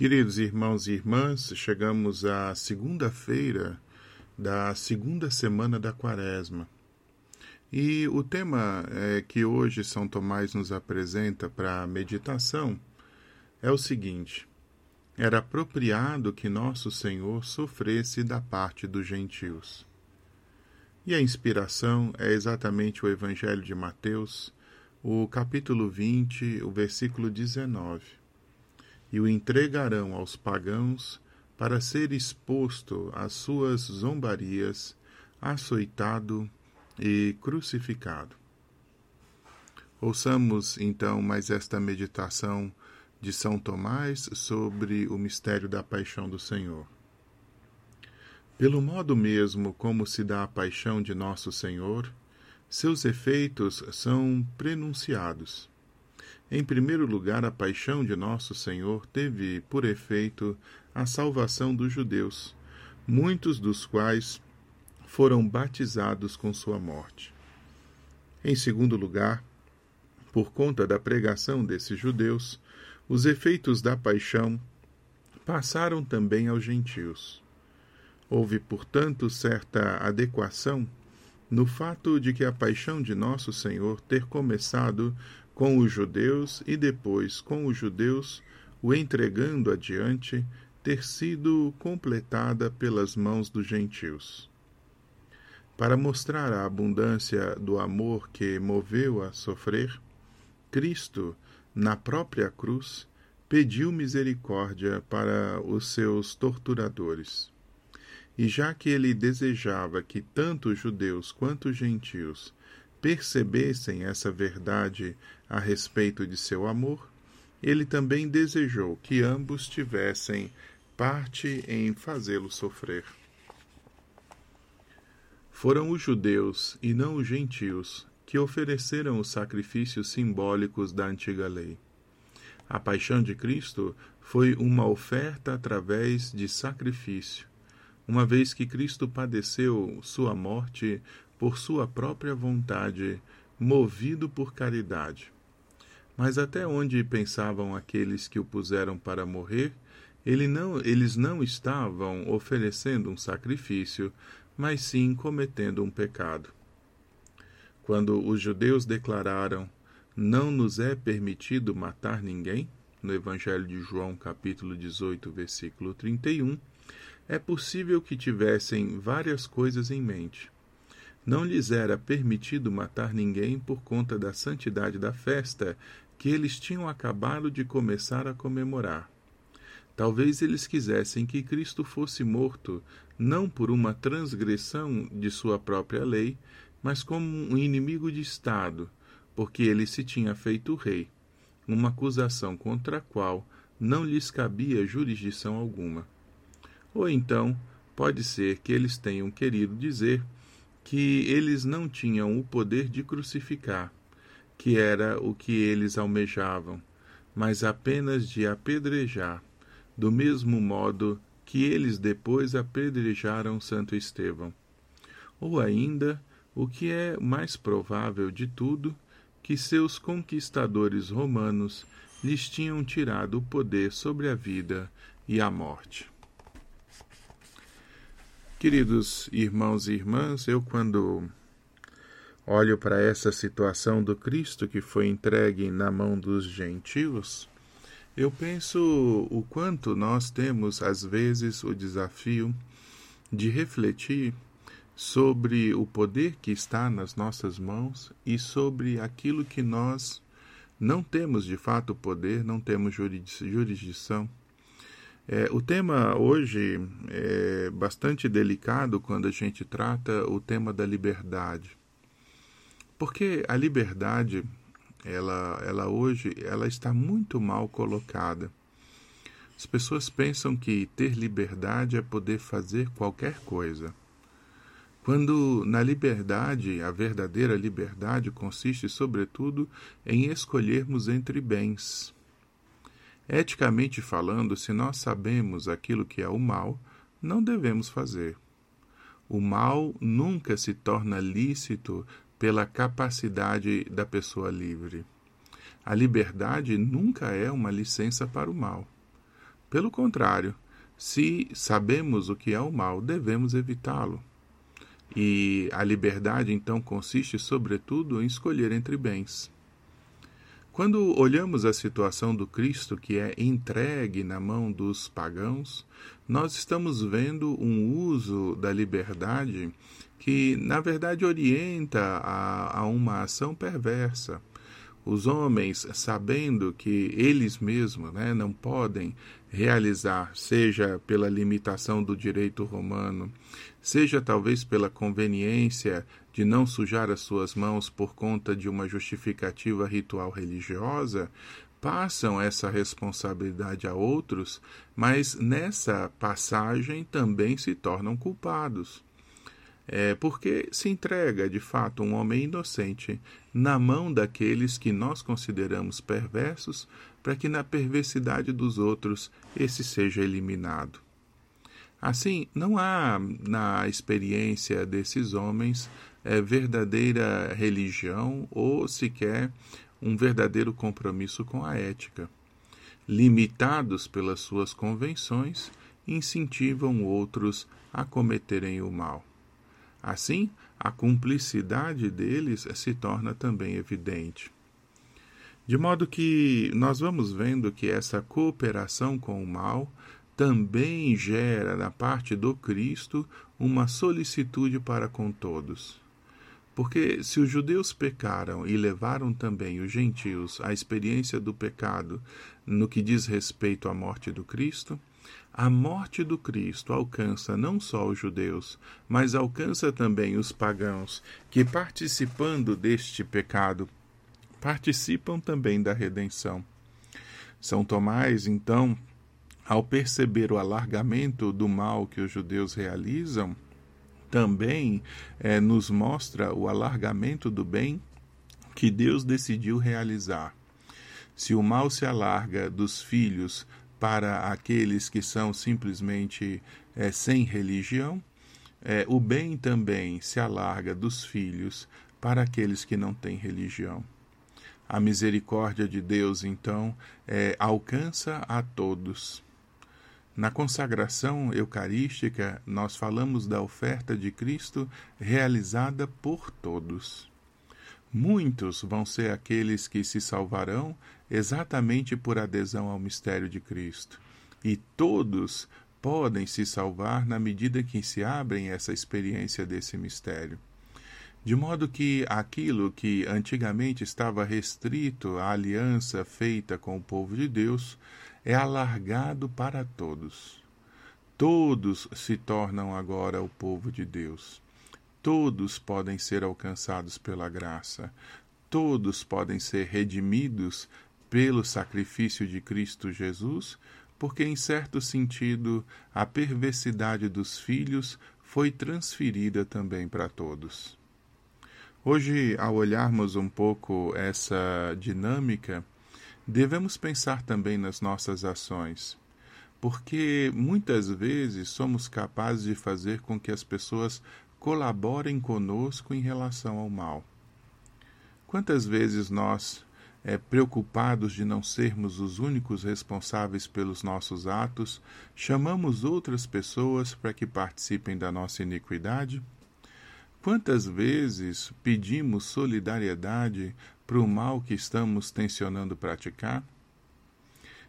Queridos irmãos e irmãs, chegamos à segunda-feira da segunda semana da Quaresma. E o tema é, que hoje São Tomás nos apresenta para a meditação é o seguinte: era apropriado que nosso Senhor sofresse da parte dos gentios. E a inspiração é exatamente o Evangelho de Mateus, o capítulo 20, o versículo 19 e o entregarão aos pagãos para ser exposto às suas zombarias, açoitado e crucificado. Ouçamos então mais esta meditação de São Tomás sobre o mistério da paixão do Senhor. Pelo modo mesmo como se dá a paixão de nosso Senhor, seus efeitos são prenunciados em primeiro lugar, a paixão de nosso Senhor teve por efeito a salvação dos judeus, muitos dos quais foram batizados com sua morte. Em segundo lugar, por conta da pregação desses judeus, os efeitos da paixão passaram também aos gentios. Houve, portanto, certa adequação no fato de que a paixão de nosso Senhor ter começado com os judeus e depois com os judeus o entregando adiante, ter sido completada pelas mãos dos gentios. Para mostrar a abundância do amor que moveu a sofrer, Cristo, na própria cruz, pediu misericórdia para os seus torturadores. E já que ele desejava que tanto os judeus quanto os gentios percebessem essa verdade a respeito de seu amor, ele também desejou que ambos tivessem parte em fazê-lo sofrer. Foram os judeus e não os gentios que ofereceram os sacrifícios simbólicos da antiga lei. A paixão de Cristo foi uma oferta através de sacrifício, uma vez que Cristo padeceu sua morte por sua própria vontade, movido por caridade. Mas até onde pensavam aqueles que o puseram para morrer, ele não, eles não estavam oferecendo um sacrifício, mas sim cometendo um pecado. Quando os judeus declararam: Não nos é permitido matar ninguém, no Evangelho de João, capítulo 18, versículo 31, é possível que tivessem várias coisas em mente. Não lhes era permitido matar ninguém por conta da santidade da festa que eles tinham acabado de começar a comemorar. Talvez eles quisessem que Cristo fosse morto, não por uma transgressão de sua própria lei, mas como um inimigo de Estado, porque ele se tinha feito rei, uma acusação contra a qual não lhes cabia jurisdição alguma. Ou então, pode ser que eles tenham querido dizer que eles não tinham o poder de crucificar, que era o que eles almejavam, mas apenas de apedrejar, do mesmo modo que eles depois apedrejaram Santo Estevão. Ou ainda, o que é mais provável de tudo, que seus conquistadores romanos lhes tinham tirado o poder sobre a vida e a morte. Queridos irmãos e irmãs, eu quando olho para essa situação do Cristo que foi entregue na mão dos gentios, eu penso o quanto nós temos às vezes o desafio de refletir sobre o poder que está nas nossas mãos e sobre aquilo que nós não temos de fato poder, não temos jurisdição é, o tema hoje é bastante delicado quando a gente trata o tema da liberdade. Porque a liberdade, ela, ela hoje, ela está muito mal colocada. As pessoas pensam que ter liberdade é poder fazer qualquer coisa. Quando na liberdade, a verdadeira liberdade consiste, sobretudo, em escolhermos entre bens Eticamente falando, se nós sabemos aquilo que é o mal, não devemos fazer. O mal nunca se torna lícito pela capacidade da pessoa livre. A liberdade nunca é uma licença para o mal. Pelo contrário, se sabemos o que é o mal, devemos evitá-lo. E a liberdade, então, consiste, sobretudo, em escolher entre bens. Quando olhamos a situação do Cristo que é entregue na mão dos pagãos, nós estamos vendo um uso da liberdade que, na verdade, orienta a, a uma ação perversa os homens, sabendo que eles mesmos né, não podem realizar, seja pela limitação do direito romano, seja talvez pela conveniência de não sujar as suas mãos por conta de uma justificativa ritual religiosa, passam essa responsabilidade a outros, mas nessa passagem também se tornam culpados é, porque se entrega de fato um homem inocente na mão daqueles que nós consideramos perversos, para que na perversidade dos outros esse seja eliminado. Assim, não há na experiência desses homens é, verdadeira religião ou sequer um verdadeiro compromisso com a ética. Limitados pelas suas convenções, incentivam outros a cometerem o mal. Assim, a cumplicidade deles se torna também evidente. De modo que nós vamos vendo que essa cooperação com o mal também gera na parte do Cristo uma solicitude para com todos. Porque se os judeus pecaram e levaram também os gentios à experiência do pecado no que diz respeito à morte do Cristo, a morte do Cristo alcança não só os judeus, mas alcança também os pagãos, que, participando deste pecado, participam também da redenção. São Tomás, então, ao perceber o alargamento do mal que os judeus realizam, também é, nos mostra o alargamento do bem que Deus decidiu realizar. Se o mal se alarga dos filhos para aqueles que são simplesmente é, sem religião, é, o bem também se alarga dos filhos para aqueles que não têm religião. A misericórdia de Deus, então, é, alcança a todos. Na consagração eucarística, nós falamos da oferta de Cristo realizada por todos. Muitos vão ser aqueles que se salvarão exatamente por adesão ao mistério de Cristo. E todos podem se salvar na medida que se abrem essa experiência desse mistério. De modo que aquilo que antigamente estava restrito à aliança feita com o povo de Deus é alargado para todos. Todos se tornam agora o povo de Deus. Todos podem ser alcançados pela graça. Todos podem ser redimidos pelo sacrifício de Cristo Jesus, porque, em certo sentido, a perversidade dos filhos foi transferida também para todos. Hoje, ao olharmos um pouco essa dinâmica, devemos pensar também nas nossas ações, porque muitas vezes somos capazes de fazer com que as pessoas colaborem conosco em relação ao mal. Quantas vezes nós é, preocupados de não sermos os únicos responsáveis pelos nossos atos, chamamos outras pessoas para que participem da nossa iniquidade? Quantas vezes pedimos solidariedade para o mal que estamos tensionando praticar?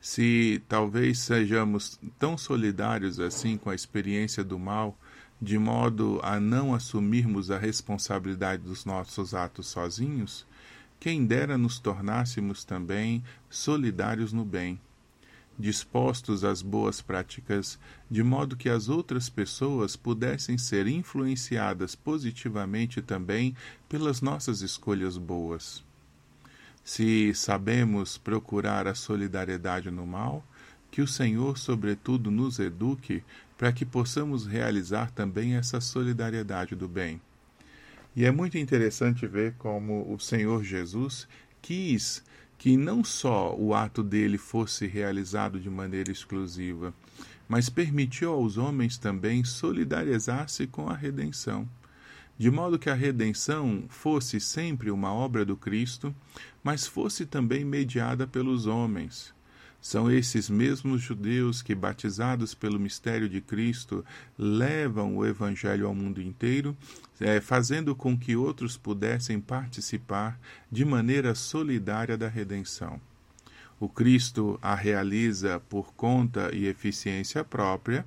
Se talvez sejamos tão solidários assim com a experiência do mal, de modo a não assumirmos a responsabilidade dos nossos atos sozinhos, quem dera nos tornássemos também solidários no bem, dispostos às boas práticas, de modo que as outras pessoas pudessem ser influenciadas positivamente também pelas nossas escolhas boas. Se sabemos procurar a solidariedade no mal, que o Senhor, sobretudo, nos eduque para que possamos realizar também essa solidariedade do bem. E é muito interessante ver como o Senhor Jesus quis que não só o ato dele fosse realizado de maneira exclusiva, mas permitiu aos homens também solidarizar-se com a redenção, de modo que a redenção fosse sempre uma obra do Cristo, mas fosse também mediada pelos homens. São esses mesmos judeus que, batizados pelo mistério de Cristo, levam o Evangelho ao mundo inteiro, é, fazendo com que outros pudessem participar de maneira solidária da redenção. O Cristo a realiza por conta e eficiência própria,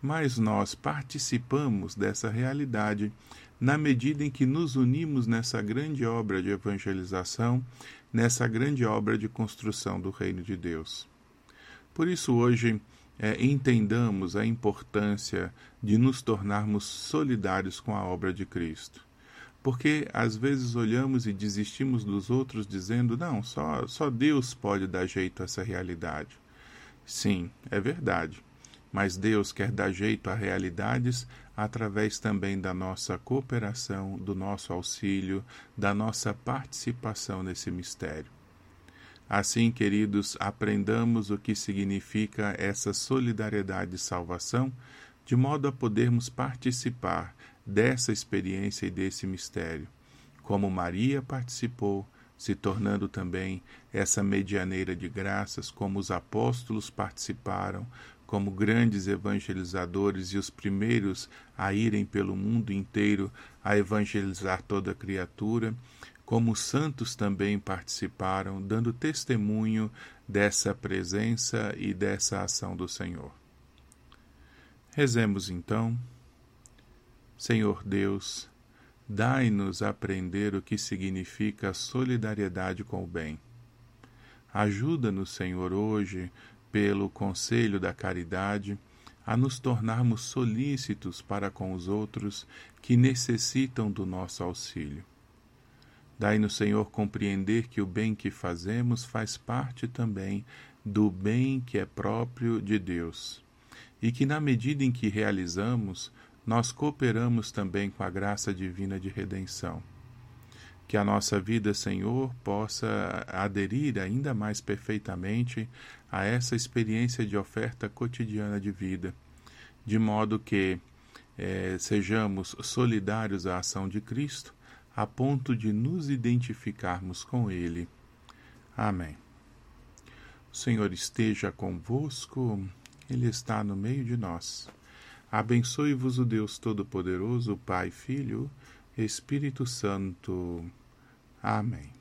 mas nós participamos dessa realidade na medida em que nos unimos nessa grande obra de evangelização, nessa grande obra de construção do reino de Deus. Por isso, hoje, é, entendamos a importância de nos tornarmos solidários com a obra de Cristo. Porque às vezes olhamos e desistimos dos outros dizendo: não, só, só Deus pode dar jeito a essa realidade. Sim, é verdade mas Deus quer dar jeito a realidades através também da nossa cooperação, do nosso auxílio, da nossa participação nesse mistério. Assim, queridos, aprendamos o que significa essa solidariedade de salvação, de modo a podermos participar dessa experiência e desse mistério, como Maria participou, se tornando também essa medianeira de graças, como os apóstolos participaram, como grandes evangelizadores e os primeiros a irem pelo mundo inteiro a evangelizar toda criatura, como os santos também participaram, dando testemunho dessa presença e dessa ação do Senhor. Rezemos então. Senhor Deus, dai-nos aprender o que significa a solidariedade com o bem. Ajuda-nos, Senhor, hoje pelo conselho da caridade, a nos tornarmos solícitos para com os outros que necessitam do nosso auxílio. Dai-nos, Senhor, compreender que o bem que fazemos faz parte também do bem que é próprio de Deus, e que, na medida em que realizamos, nós cooperamos também com a graça divina de redenção que a nossa vida, Senhor, possa aderir ainda mais perfeitamente a essa experiência de oferta cotidiana de vida, de modo que é, sejamos solidários à ação de Cristo, a ponto de nos identificarmos com Ele. Amém. O Senhor esteja convosco, Ele está no meio de nós. Abençoe-vos o Deus Todo-Poderoso, Pai, Filho Espírito Santo. Amém.